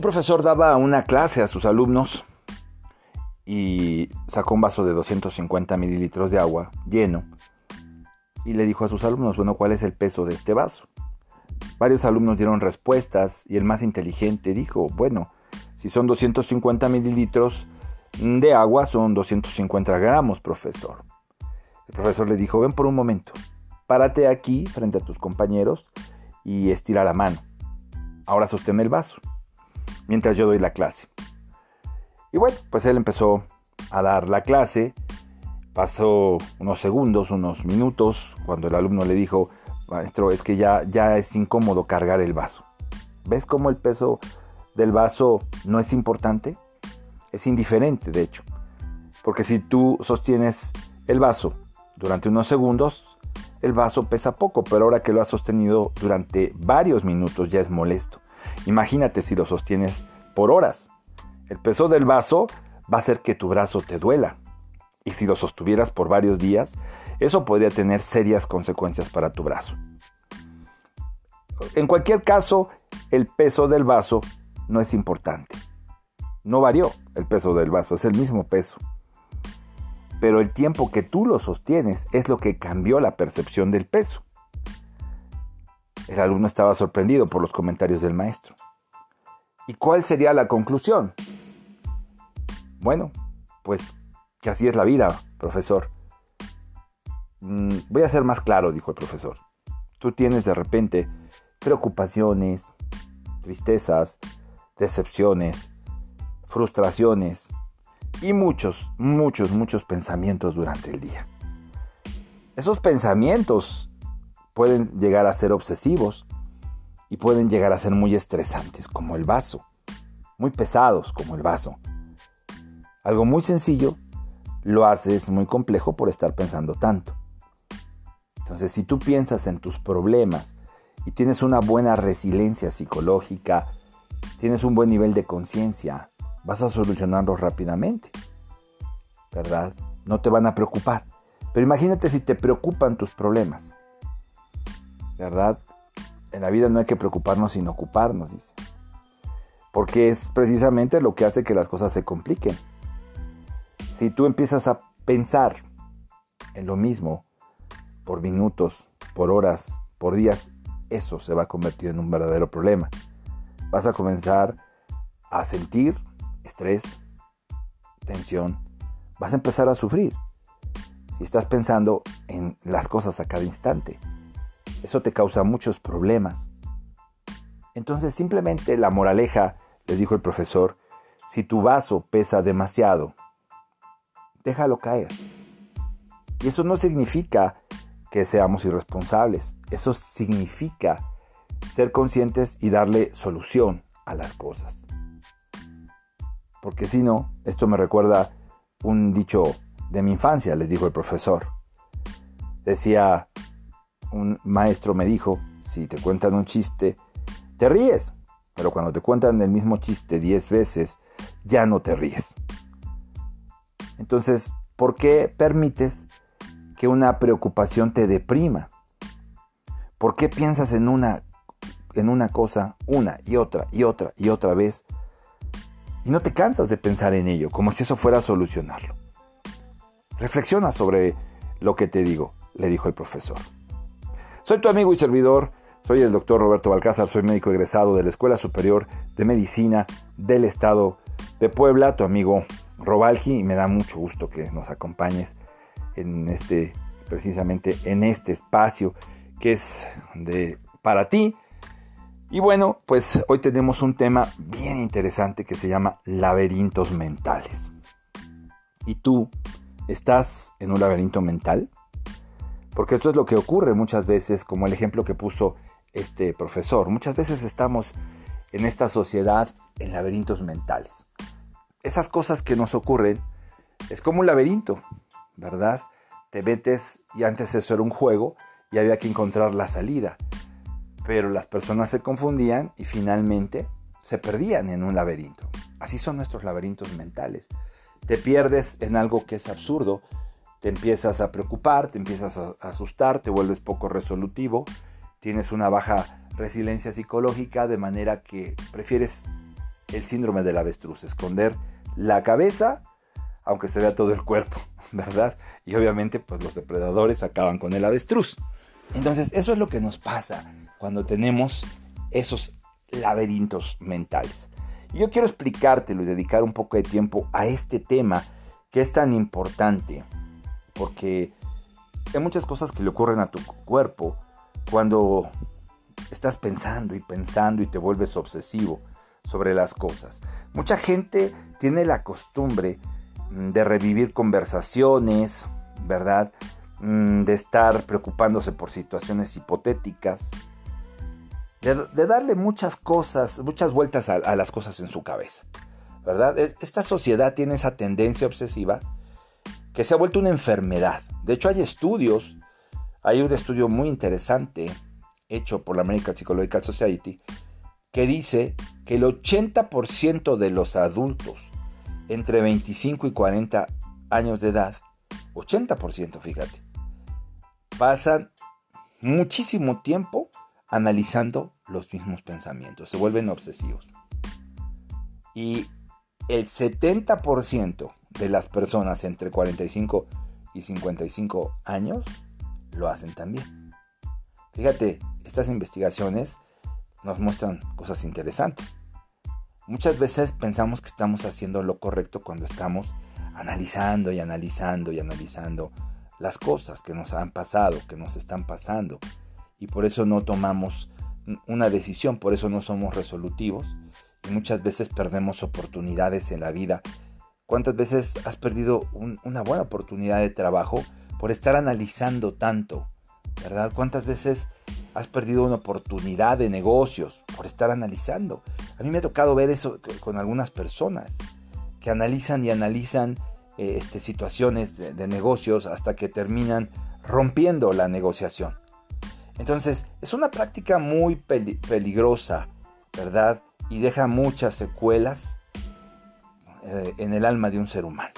Un profesor daba una clase a sus alumnos y sacó un vaso de 250 mililitros de agua lleno y le dijo a sus alumnos, bueno, ¿cuál es el peso de este vaso? Varios alumnos dieron respuestas y el más inteligente dijo, bueno, si son 250 mililitros de agua son 250 gramos, profesor. El profesor le dijo, ven por un momento, párate aquí frente a tus compañeros y estira la mano. Ahora sostén el vaso, mientras yo doy la clase. Y bueno, pues él empezó a dar la clase. Pasó unos segundos, unos minutos, cuando el alumno le dijo, maestro, es que ya, ya es incómodo cargar el vaso. ¿Ves cómo el peso del vaso no es importante? Es indiferente, de hecho. Porque si tú sostienes el vaso durante unos segundos, el vaso pesa poco, pero ahora que lo has sostenido durante varios minutos ya es molesto. Imagínate si lo sostienes por horas. El peso del vaso va a hacer que tu brazo te duela. Y si lo sostuvieras por varios días, eso podría tener serias consecuencias para tu brazo. En cualquier caso, el peso del vaso no es importante. No varió el peso del vaso, es el mismo peso. Pero el tiempo que tú lo sostienes es lo que cambió la percepción del peso. El alumno estaba sorprendido por los comentarios del maestro. ¿Y cuál sería la conclusión? Bueno, pues que así es la vida, profesor. Mm, voy a ser más claro, dijo el profesor. Tú tienes de repente preocupaciones, tristezas, decepciones, frustraciones y muchos, muchos, muchos pensamientos durante el día. Esos pensamientos pueden llegar a ser obsesivos y pueden llegar a ser muy estresantes, como el vaso, muy pesados, como el vaso. Algo muy sencillo lo haces muy complejo por estar pensando tanto. Entonces, si tú piensas en tus problemas y tienes una buena resiliencia psicológica, tienes un buen nivel de conciencia, vas a solucionarlos rápidamente. ¿Verdad? No te van a preocupar. Pero imagínate si te preocupan tus problemas. ¿Verdad? En la vida no hay que preocuparnos sino ocuparnos, dice. Porque es precisamente lo que hace que las cosas se compliquen. Si tú empiezas a pensar en lo mismo por minutos, por horas, por días, eso se va a convertir en un verdadero problema. Vas a comenzar a sentir estrés, tensión, vas a empezar a sufrir. Si estás pensando en las cosas a cada instante, eso te causa muchos problemas. Entonces simplemente la moraleja, les dijo el profesor, si tu vaso pesa demasiado, déjalo caer. Y eso no significa que seamos irresponsables, eso significa ser conscientes y darle solución a las cosas. Porque si no, esto me recuerda un dicho de mi infancia, les dijo el profesor. Decía, un maestro me dijo, si te cuentan un chiste, te ríes, pero cuando te cuentan el mismo chiste 10 veces, ya no te ríes. Entonces, ¿por qué permites que una preocupación te deprima? ¿Por qué piensas en una, en una cosa una y otra y otra y otra vez? Y no te cansas de pensar en ello, como si eso fuera a solucionarlo. Reflexiona sobre lo que te digo, le dijo el profesor. Soy tu amigo y servidor, soy el doctor Roberto Balcázar, soy médico egresado de la Escuela Superior de Medicina del Estado de Puebla, tu amigo Robalgi y me da mucho gusto que nos acompañes en este, precisamente en este espacio que es de, para ti. Y bueno, pues hoy tenemos un tema bien interesante que se llama laberintos mentales. ¿Y tú estás en un laberinto mental? Porque esto es lo que ocurre muchas veces, como el ejemplo que puso este profesor. Muchas veces estamos en esta sociedad en laberintos mentales esas cosas que nos ocurren es como un laberinto, ¿verdad? Te metes y antes eso era un juego y había que encontrar la salida. Pero las personas se confundían y finalmente se perdían en un laberinto. Así son nuestros laberintos mentales. Te pierdes en algo que es absurdo, te empiezas a preocupar, te empiezas a asustar, te vuelves poco resolutivo, tienes una baja resiliencia psicológica de manera que prefieres el síndrome del avestruz, esconder la cabeza aunque se vea todo el cuerpo, ¿verdad? Y obviamente pues los depredadores acaban con el avestruz. Entonces eso es lo que nos pasa cuando tenemos esos laberintos mentales. Y yo quiero explicártelo y dedicar un poco de tiempo a este tema que es tan importante, porque hay muchas cosas que le ocurren a tu cuerpo cuando estás pensando y pensando y te vuelves obsesivo sobre las cosas. Mucha gente tiene la costumbre mm, de revivir conversaciones, ¿verdad? Mm, de estar preocupándose por situaciones hipotéticas, de, darle muchas cosas, muchas vueltas a, las cosas en su cabeza, ¿verdad? E, esta sociedad tiene esa tendencia obsesiva que se ha vuelto una enfermedad. De hecho, hay estudios, hay un estudio muy interesante hecho por la American Psychological Society que dice que el 80% de los adultos entre 25 y 40 años de edad, 80% fíjate, pasan muchísimo tiempo analizando los mismos pensamientos, se vuelven obsesivos. Y el 70% de las personas entre 45 y 55 años lo hacen también. Fíjate, estas investigaciones nos muestran cosas interesantes. Muchas veces pensamos que estamos haciendo lo correcto cuando estamos analizando y analizando y analizando las cosas que nos han pasado, que nos están pasando, y por eso no tomamos una decisión, por eso no somos resolutivos y muchas veces perdemos oportunidades en la vida. ¿Cuántas veces has perdido una buena oportunidad de trabajo por estar analizando tanto? ¿Verdad? ¿Cuántas veces has perdido una oportunidad de negocios por estar analizando? A mí me ha tocado ver eso con algunas personas que analizan y analizan eh, este, situaciones de negocios hasta que terminan rompiendo la negociación. Entonces, es una práctica muy peligrosa, ¿verdad? Y deja muchas secuelas eh, en el alma de un ser humano.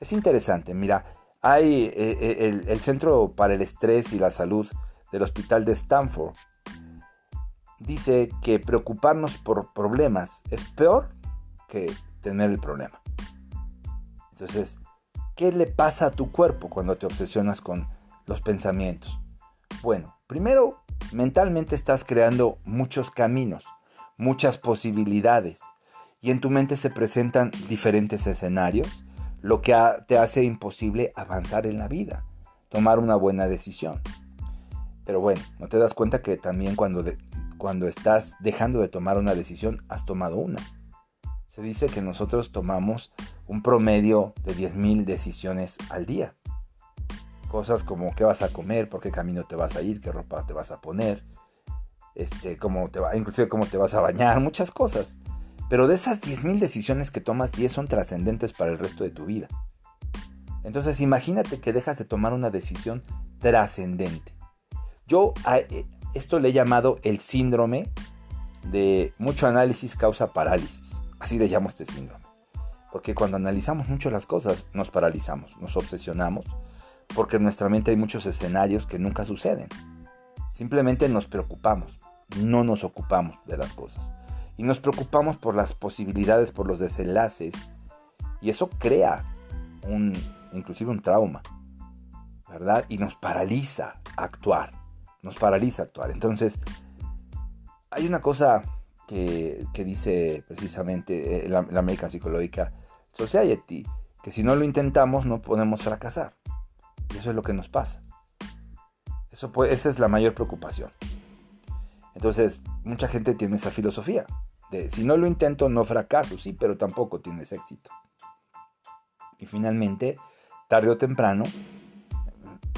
Es interesante, mira, hay eh, eh, el, Centro para el Estrés y la Salud del Hospital de Stanford. Dice que preocuparnos por problemas es peor que tener el problema. Entonces, ¿qué le pasa a tu cuerpo cuando te obsesionas con los pensamientos? Bueno, primero, mentalmente estás creando muchos caminos, muchas posibilidades, y en tu mente se presentan diferentes escenarios, lo que te hace imposible avanzar en la vida, tomar una buena decisión. Pero bueno, no te das cuenta que también cuando, cuando estás dejando de tomar una decisión, has tomado una. Se dice que nosotros tomamos un promedio de 10.000 decisiones al día. Cosas como qué vas a comer, por qué camino te vas a ir, qué ropa te vas a poner, este, cómo te va, inclusive cómo te vas a bañar, muchas cosas. Pero de esas 10.000 decisiones que tomas, 10 son trascendentes para el resto de tu vida. Entonces imagínate que dejas de tomar una decisión trascendente. Yo eh, esto le he llamado el síndrome de mucho análisis causa parálisis. Así le llamo este síndrome. Porque cuando analizamos mucho las cosas, nos paralizamos, nos obsesionamos porque en nuestra mente hay muchos escenarios que nunca suceden. Simplemente nos preocupamos, no nos ocupamos de las cosas. Y nos preocupamos por las posibilidades, por los desenlaces. Y eso crea un, inclusive un trauma, ¿verdad? Y nos paraliza actuar. Nos paraliza actuar. Entonces, hay una cosa que, dice precisamente eh, la, la American Psychological Society, que si no lo intentamos no podemos fracasar. Y eso es lo que nos pasa. Eso esa es la mayor preocupación. Entonces, mucha gente tiene esa filosofía. Si no lo intento, no fracaso, sí, pero tampoco tienes éxito. Y finalmente, tarde o temprano,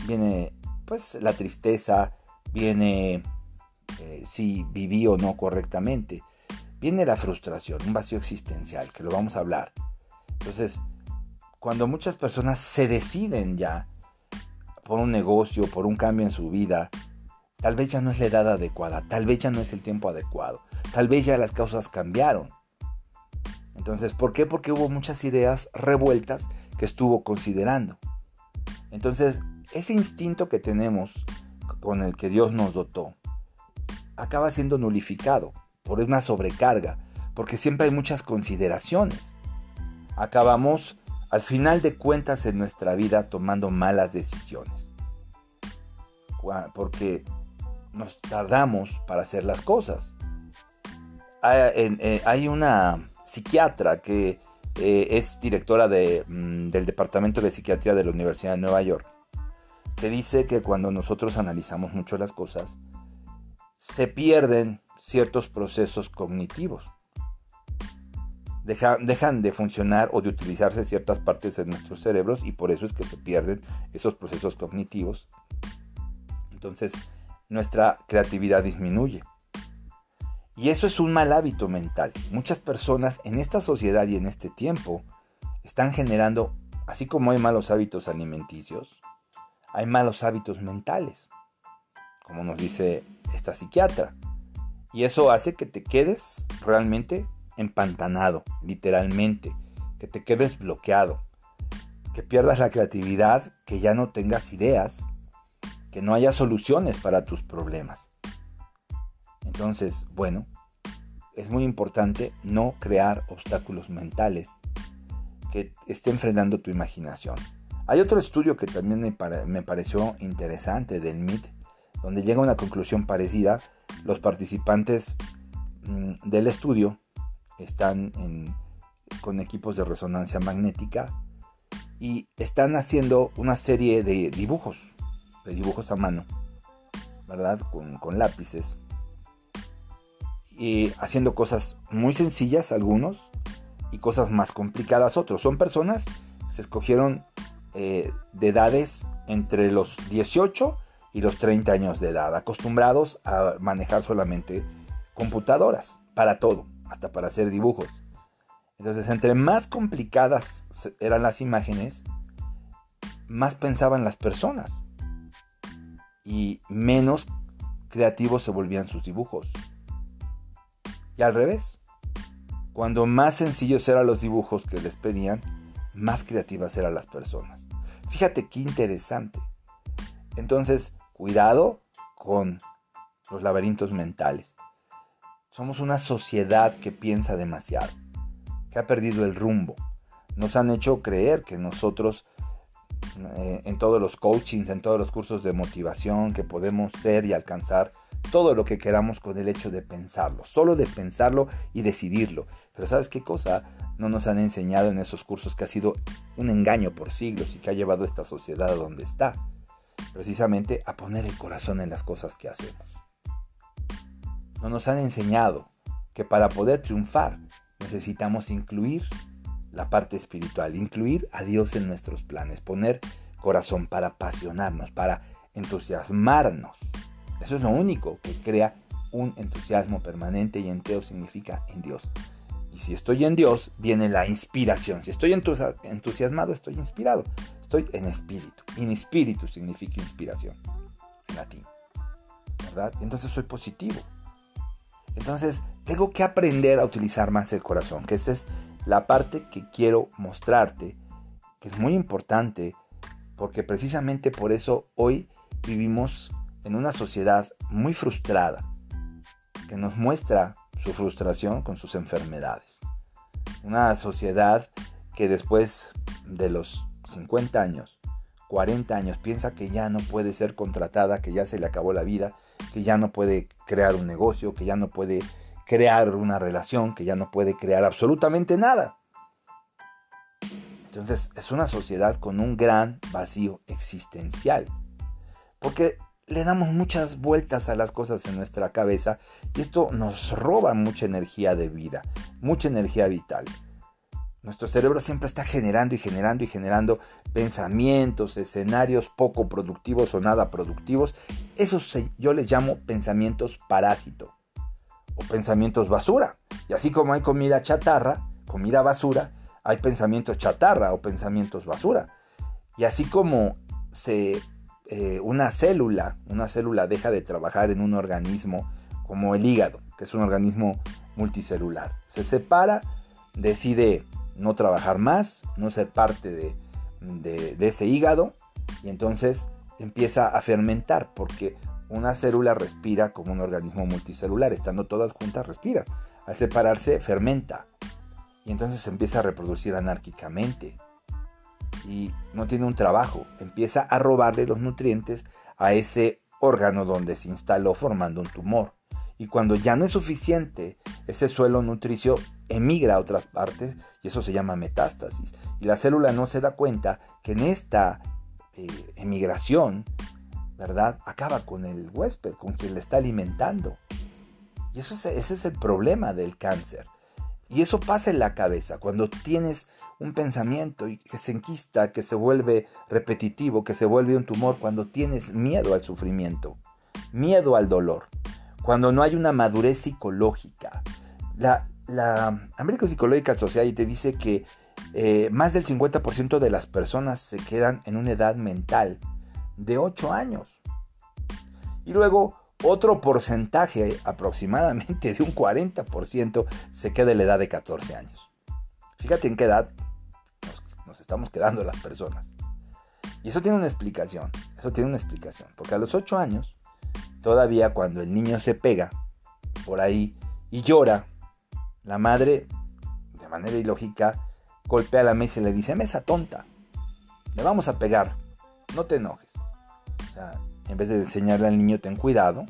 viene pues la tristeza, viene eh, si viví o no correctamente, viene la frustración, un vacío existencial, que lo vamos a hablar. Entonces, cuando muchas personas se deciden ya por un negocio, por un cambio en su vida, tal vez ya no es la edad adecuada, tal vez ya no es el tiempo adecuado, tal vez ya las causas cambiaron. Entonces, ¿por qué? Porque hubo muchas ideas revueltas que estuvo considerando. Entonces, ese instinto que tenemos con el que Dios nos dotó, acaba siendo nulificado por una sobrecarga, porque siempre hay muchas consideraciones. Acabamos al final de cuentas en nuestra vida tomando malas decisiones. Porque nos tardamos para hacer las cosas. Eh, hay una psiquiatra que eh, es directora mm, del Departamento de Psiquiatría de la Universidad de Nueva York, que dice que cuando nosotros analizamos mucho las cosas, se pierden ciertos procesos cognitivos. dejan de funcionar o de utilizarse ciertas partes de nuestros cerebros y por eso es que se pierden esos procesos cognitivos. Entonces, nuestra creatividad disminuye. Y eso es un mal hábito mental. Muchas personas en esta sociedad y en este tiempo están generando, así como hay malos hábitos alimenticios, hay malos hábitos mentales, como nos dice esta psiquiatra. Y eso hace que te quedes realmente empantanado, literalmente, que te quedes bloqueado, que pierdas la creatividad, que ya no tengas ideas, que no haya soluciones para tus problemas. Entonces, bueno, es muy importante no crear obstáculos mentales que estén frenando tu imaginación. Hay otro estudio que también me, pareció interesante del MIT, donde llega a una conclusión parecida. Los participantes mm, del estudio están con equipos de resonancia magnética y están haciendo una serie de dibujos, de dibujos a mano, ¿verdad? con lápices haciendo cosas muy sencillas algunos y cosas más complicadas otros. Son personas que se escogieron eh, de edades entre los 18 y los 30 años de edad, acostumbrados a manejar solamente computadoras para todo, hasta para hacer dibujos. Entonces, entre más complicadas eran las imágenes, más pensaban las personas y menos creativos se volvían sus dibujos. Y al revés, cuando más sencillos eran los dibujos que les pedían, más creativas eran las personas. Fíjate qué interesante. Entonces, cuidado con los laberintos mentales. Somos una sociedad que piensa demasiado, que ha perdido el rumbo. Nos han hecho creer que nosotros, eh, en todos los coachings, en todos los cursos de motivación, que podemos ser y alcanzar todo lo que queramos con el hecho de pensarlo, solo de pensarlo y decidirlo. Pero ¿sabes qué cosa no nos han enseñado en esos cursos que ha sido un engaño por siglos y que ha llevado a esta sociedad a donde está? Precisamente a poner el corazón en las cosas que hacemos. No nos han enseñado que para poder triunfar necesitamos incluir la parte espiritual, incluir a Dios en nuestros planes, poner corazón para apasionarnos, para entusiasmarnos eso es lo único que crea un entusiasmo permanente y entero significa en Dios. Y si estoy en Dios, viene la inspiración. Si estoy entusiasmado, estoy inspirado. Estoy en espíritu. En espíritu significa inspiración en latín. ¿Verdad? Entonces soy positivo. Entonces tengo que aprender a utilizar más el corazón, que esa es la parte que quiero mostrarte, que es muy importante, porque precisamente por eso hoy vivimos en una sociedad muy frustrada, que nos muestra su frustración con sus enfermedades. Una sociedad que después de los 50 años, 40 años, piensa que ya no puede ser contratada, que ya se le acabó la vida, que ya no puede crear un negocio, que ya no puede crear una relación, que ya no puede crear absolutamente nada. Entonces es una sociedad con un gran vacío existencial. Porque le damos muchas vueltas a las cosas en nuestra cabeza y esto nos roba mucha energía de vida, mucha energía vital. Nuestro cerebro siempre está generando y generando y generando pensamientos, escenarios poco productivos o nada productivos. Esos yo les llamo pensamientos parásito o pensamientos basura. Y así como hay comida chatarra, comida basura, hay pensamientos chatarra o pensamientos basura. Y así como se eh, una célula, una célula deja de trabajar en un organismo como el hígado, que es un organismo multicelular. Se separa, decide no trabajar más, no ser parte de, ese hígado y entonces empieza a fermentar porque una célula respira como un organismo multicelular, estando todas juntas respira. Al separarse fermenta y entonces se empieza a reproducir anárquicamente y no tiene un trabajo, empieza a robarle los nutrientes a ese órgano donde se instaló formando un tumor. Y cuando ya no es suficiente, ese suelo nutricio emigra a otras partes y eso se llama metástasis. Y la célula no se da cuenta que en esta eh, emigración, ¿verdad? Acaba con el huésped, con quien le está alimentando. Y eso ese es el problema del cáncer. Y eso pasa en la cabeza, cuando tienes un pensamiento que se enquista, que se vuelve repetitivo, que se vuelve un tumor, cuando tienes miedo al sufrimiento, miedo al dolor, cuando no hay una madurez psicológica. La, la American Psychological Society dice que eh, más del 50% de las personas se quedan en una edad mental de 8 años. Y luego otro porcentaje, aproximadamente de un 40%, se queda en la edad de 14 años. Fíjate en qué edad nos, estamos quedando las personas. Y eso tiene una explicación, eso tiene una explicación, porque a los 8 años, todavía cuando el niño se pega por ahí y llora, la madre, de manera ilógica, golpea la mesa y le dice, mesa tonta, le vamos a pegar, no te enojes. O sea, en vez de enseñarle al niño ten cuidado,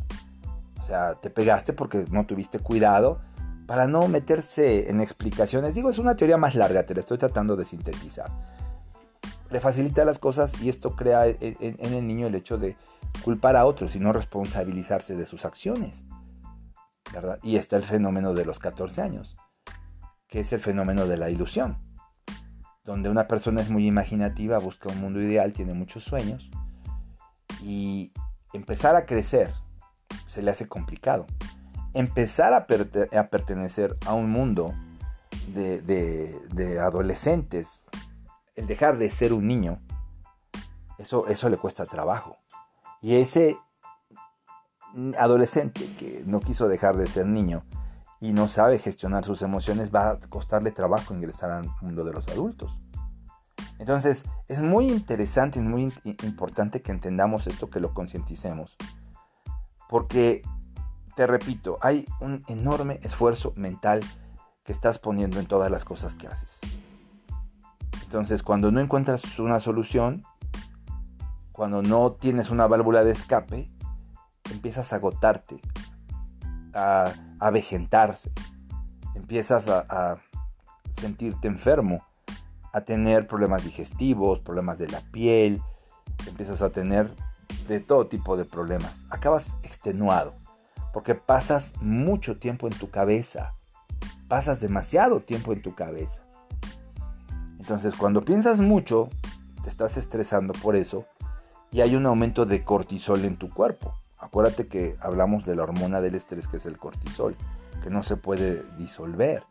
o sea, te pegaste porque no tuviste cuidado, para no meterse en explicaciones. Digo, es una teoría más larga, te la estoy tratando de sintetizar. Le facilita las cosas y esto crea en el niño el hecho de culpar a otros y no responsabilizarse de sus acciones. ¿verdad? Y está el fenómeno de los 14 años, que es el fenómeno de la ilusión, donde una persona es muy imaginativa, busca un mundo ideal, tiene muchos sueños, y empezar a crecer se le hace complicado. Empezar a, pertenecer a un mundo de, adolescentes, el dejar de ser un niño, eso, eso le cuesta trabajo. Y ese adolescente que no quiso dejar de ser niño y no sabe gestionar sus emociones, va a costarle trabajo ingresar al mundo de los adultos. Entonces, es muy interesante y muy importante que entendamos esto, que lo concienticemos. Porque, te repito, hay un enorme esfuerzo mental que estás poniendo en todas las cosas que haces. Entonces, cuando no encuentras una solución, cuando no tienes una válvula de escape, empiezas a agotarte, a, a empiezas a sentirte enfermo a tener problemas digestivos, problemas de la piel, empiezas a tener de todo tipo de problemas. Acabas extenuado porque pasas mucho tiempo en tu cabeza. Pasas demasiado tiempo en tu cabeza. Entonces cuando piensas mucho, te estás estresando por eso y hay un aumento de cortisol en tu cuerpo. Acuérdate que hablamos de la hormona del estrés que es el cortisol, que no se puede disolver,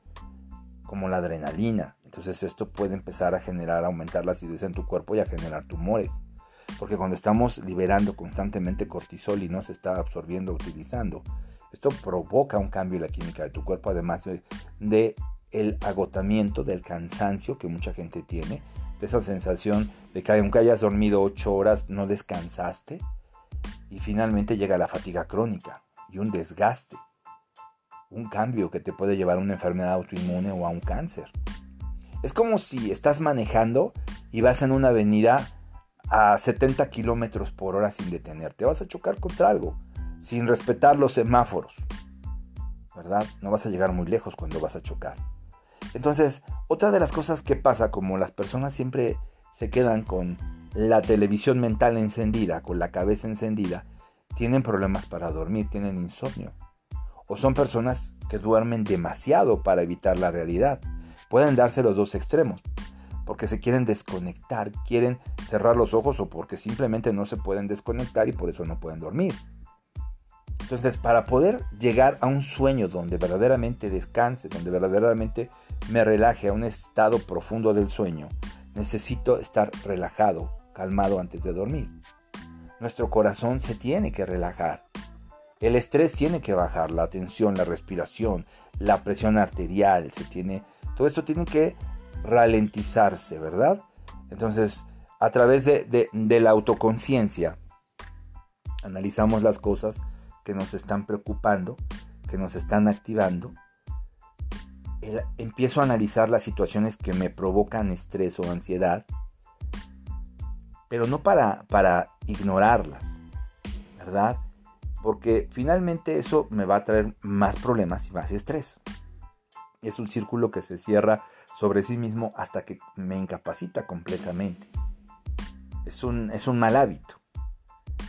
como la adrenalina. Entonces esto puede empezar a generar, a aumentar la acidez en tu cuerpo y a generar tumores. Porque cuando estamos liberando constantemente cortisol y no se está absorbiendo, utilizando, esto provoca un cambio en la química de tu cuerpo, además de, el agotamiento, del cansancio que mucha gente tiene, de esa sensación de que aunque hayas dormido 8 horas no descansaste y finalmente llega la fatiga crónica y un desgaste, un cambio que te puede llevar a una enfermedad autoinmune o a un cáncer. Es como si estás manejando y vas en una avenida a 70 kilómetros por hora sin detenerte. Vas a chocar contra algo, sin respetar los semáforos. ¿Verdad? No vas a llegar muy lejos cuando vas a chocar. Entonces, otra de las cosas que pasa, como las personas siempre se quedan con la televisión mental encendida, con la cabeza encendida, tienen problemas para dormir, tienen insomnio. O son personas que duermen demasiado para evitar la realidad. Pueden darse los dos extremos, porque se quieren desconectar, quieren cerrar los ojos o porque simplemente no se pueden desconectar y por eso no pueden dormir. Entonces, para poder llegar a un sueño donde verdaderamente descanse, donde verdaderamente me relaje a un estado profundo del sueño, necesito estar relajado, calmado antes de dormir. Nuestro corazón se tiene que relajar. El estrés tiene que bajar, la tensión, la respiración, la presión arterial, se tiene todo esto tiene que ralentizarse, ¿verdad? Entonces, a través de, la autoconciencia, analizamos las cosas que nos están preocupando, que nos están activando, empiezo a analizar las situaciones que me provocan estrés o ansiedad, pero no para, ignorarlas, ¿verdad? Porque finalmente eso me va a traer más problemas y más estrés. Es un círculo que se cierra sobre sí mismo hasta que me incapacita completamente. Es un, es un mal hábito.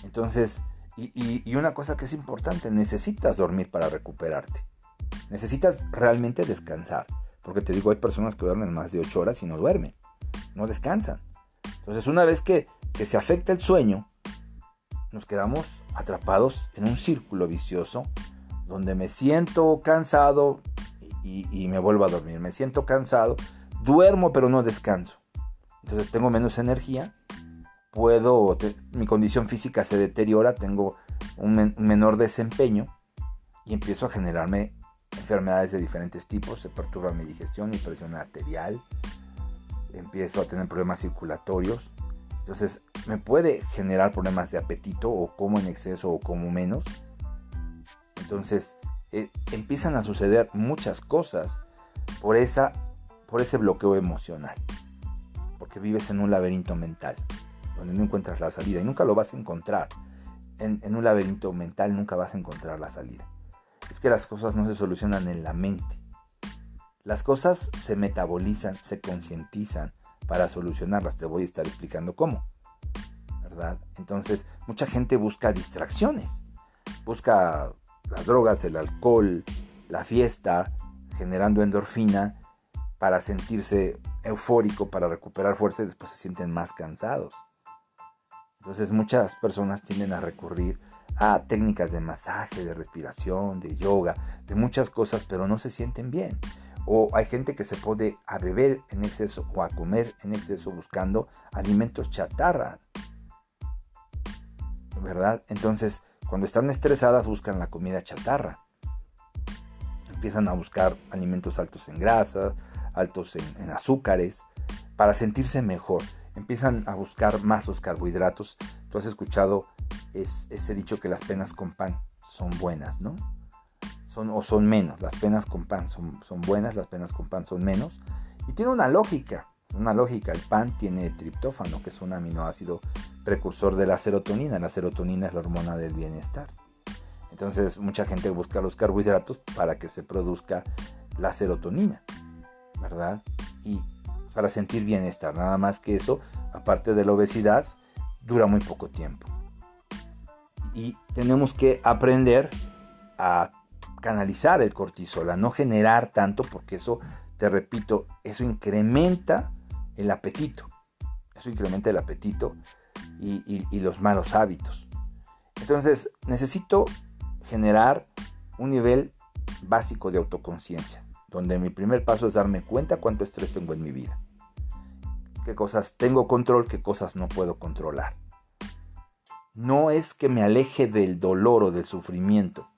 Entonces, y, una cosa que es importante, necesitas dormir para recuperarte. Necesitas realmente descansar. Porque te digo, hay personas que duermen más de 8 horas y no duermen. No descansan. Entonces, una vez que, que se afecta el sueño, nos quedamos atrapados en un círculo vicioso donde me siento cansado y, me vuelvo a dormir. Me siento cansado, duermo pero no descanso. Entonces tengo menos energía puedo, mi condición física se deteriora, tengo un, menor desempeño y empiezo a generarme enfermedades de diferentes tipos, se perturba mi digestión, mi presión arterial, empiezo a tener problemas circulatorios, entonces me puede generar problemas de apetito o como en exceso o como menos. Entonces eh, empiezan a suceder muchas cosas por, esa, por ese bloqueo emocional, porque vives en un laberinto mental donde no encuentras la salida y nunca lo vas a encontrar. En, un laberinto mental nunca vas a encontrar la salida. Es que las cosas no se solucionan en la mente. Las cosas se metabolizan, se concientizan para solucionarlas. Te voy a estar explicando cómo. ¿Verdad? Entonces, mucha gente busca distracciones. Busca las drogas, el alcohol, la fiesta, generando endorfina para sentirse eufórico, para recuperar fuerza y después se sienten más cansados. Entonces muchas personas tienden a recurrir a técnicas de masaje, de respiración, de yoga, de muchas cosas, pero no se sienten bien. O hay gente que se pone a beber en exceso o a comer en exceso buscando alimentos chatarra. ¿Verdad? Entonces, cuando están estresadas buscan la comida chatarra. Empiezan a buscar alimentos altos en grasas, altos en, azúcares, para sentirse mejor empiezan a buscar más los carbohidratos. Tú has escuchado ese dicho que las penas con pan son buenas, ¿no? Son, o son menos, las penas con pan son, son buenas, las penas con pan son menos. Y tiene una lógica, una lógica. El pan tiene triptófano, que es un aminoácido precursor de la serotonina. La serotonina es la hormona del bienestar. Entonces mucha gente busca los carbohidratos para que se produzca la serotonina, ¿verdad? Y para sentir bienestar. Nada más que eso, aparte de la obesidad, dura muy poco tiempo. Y tenemos que aprender a canalizar el cortisol, a no generar tanto, porque eso, te repito, eso incrementa el apetito. Eso incrementa el apetito y, y los malos hábitos. Entonces, necesito generar un nivel básico de autoconciencia donde mi primer paso es darme cuenta cuánto estrés tengo en mi vida. Qué cosas tengo control, qué cosas no puedo controlar. No es que me aleje del dolor o del sufrimiento,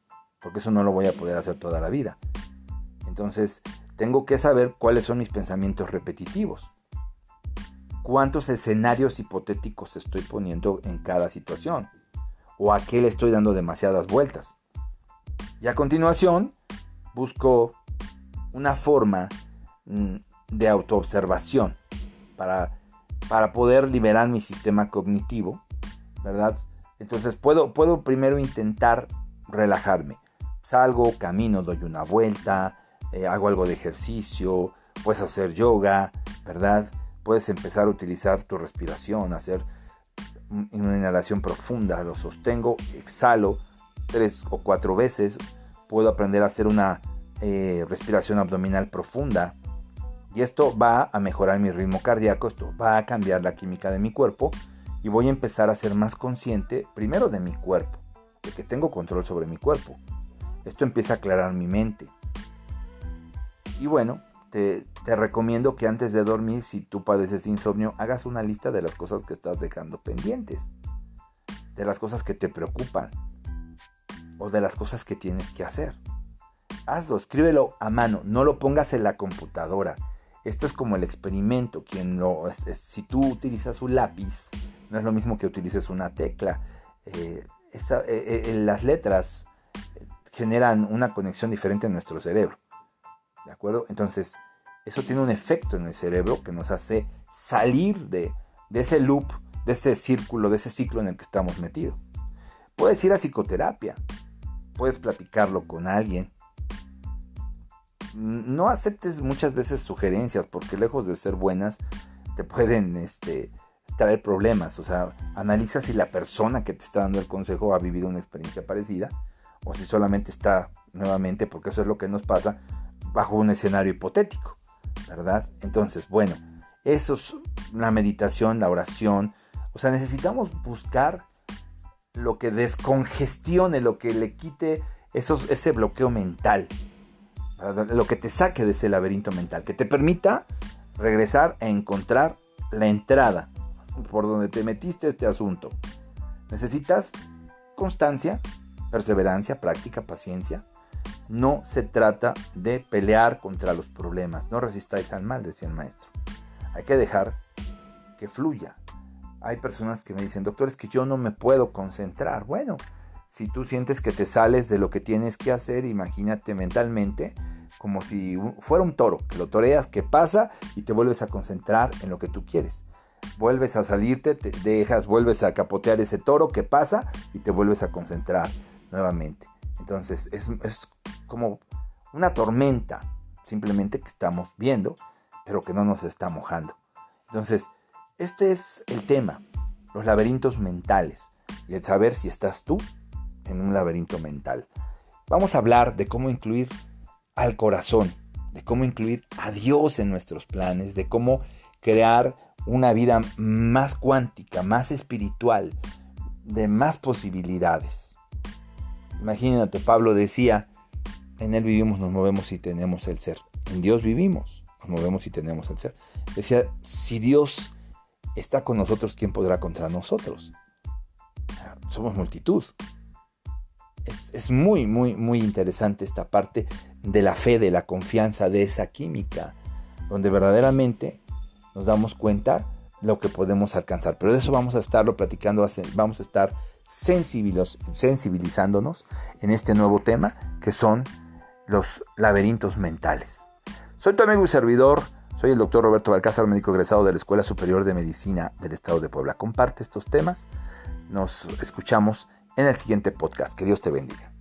porque eso no lo voy a poder hacer toda la vida. Entonces, tengo que saber cuáles son mis pensamientos repetitivos. Cuántos escenarios hipotéticos estoy poniendo en cada situación. O a qué le estoy dando demasiadas vueltas. Y a continuación, busco una forma mm, de autoobservación para, para poder liberar mi sistema cognitivo, ¿verdad? Entonces puedo, puedo primero intentar relajarme. Salgo, camino, doy una vuelta, eh, hago algo de ejercicio, puedes hacer yoga, ¿verdad? Puedes empezar a utilizar tu respiración, hacer una inhalación profunda, lo sostengo, exhalo tres o cuatro veces, puedo aprender a hacer una eh, respiración abdominal profunda. Y esto va a mejorar mi ritmo cardíaco, esto va a cambiar la química de mi cuerpo y voy a empezar a ser más consciente primero de mi cuerpo, de que tengo control sobre mi cuerpo. Esto empieza a aclarar mi mente. Y bueno, te, recomiendo que antes de dormir, si tú padeces insomnio, hagas una lista de las cosas que estás dejando pendientes, de las cosas que te preocupan o de las cosas que tienes que hacer hazlo, escríbelo a mano, no lo pongas en la computadora. Esto es como el experimento. Lo, si tú utilizas un lápiz, no es lo mismo que utilices una tecla. Eh, las letras generan una conexión diferente en nuestro cerebro. ¿De acuerdo? Entonces, eso tiene un efecto en el cerebro que nos hace salir de, de ese loop, de ese círculo, de ese ciclo en el que estamos metidos. Puedes ir a psicoterapia, puedes platicarlo con alguien. No aceptes muchas veces sugerencias porque lejos de ser buenas te pueden este, traer problemas. O sea, analiza si la persona que te está dando el consejo ha vivido una experiencia parecida o si solamente está nuevamente, porque eso es lo que nos pasa, bajo un escenario hipotético, ¿verdad? Entonces, bueno, eso es la meditación, la oración. O sea, necesitamos buscar lo que descongestione, lo que le quite esos, ese bloqueo mental, lo que te saque de ese laberinto mental, que te permita regresar a encontrar la entrada por donde te metiste este asunto. Necesitas constancia, perseverancia, práctica, paciencia. No se trata de pelear contra los problemas. No resistáis al mal, decía el maestro. Hay que dejar que fluya. Hay personas que me dicen, doctor, es que yo no me puedo concentrar. Bueno, si tú sientes que te sales de lo que tienes que hacer, imagínate mentalmente como si fuera un toro, que lo toreas, que pasa y te vuelves a concentrar en lo que tú quieres. Vuelves a salirte, te dejas, vuelves a capotear ese toro que pasa y te vuelves a concentrar nuevamente. Entonces es, es como una tormenta, simplemente que estamos viendo, pero que no nos está mojando. Entonces, este es el tema, los laberintos mentales y el saber si estás tú en un laberinto mental. Vamos a hablar de cómo incluir al corazón, de cómo incluir a Dios en nuestros planes, de cómo crear una vida más cuántica, más espiritual, de más posibilidades. Imagínate, Pablo decía, en Él vivimos, nos movemos y tenemos el ser. En Dios vivimos, nos movemos y tenemos el ser. Decía, si Dios está con nosotros, ¿quién podrá contra nosotros? Somos multitud. Es, es, muy, muy, muy interesante esta parte de la fe, de la confianza, de esa química, donde verdaderamente nos damos cuenta lo que podemos alcanzar. Pero de eso vamos a estarlo platicando, vamos a estar sensibilizándonos en este nuevo tema que son los laberintos mentales. Soy tu amigo y servidor, soy el doctor Roberto Balcázar, médico egresado de la Escuela Superior de Medicina del Estado de Puebla. Comparte estos temas, nos escuchamos en el siguiente podcast. Que Dios te bendiga.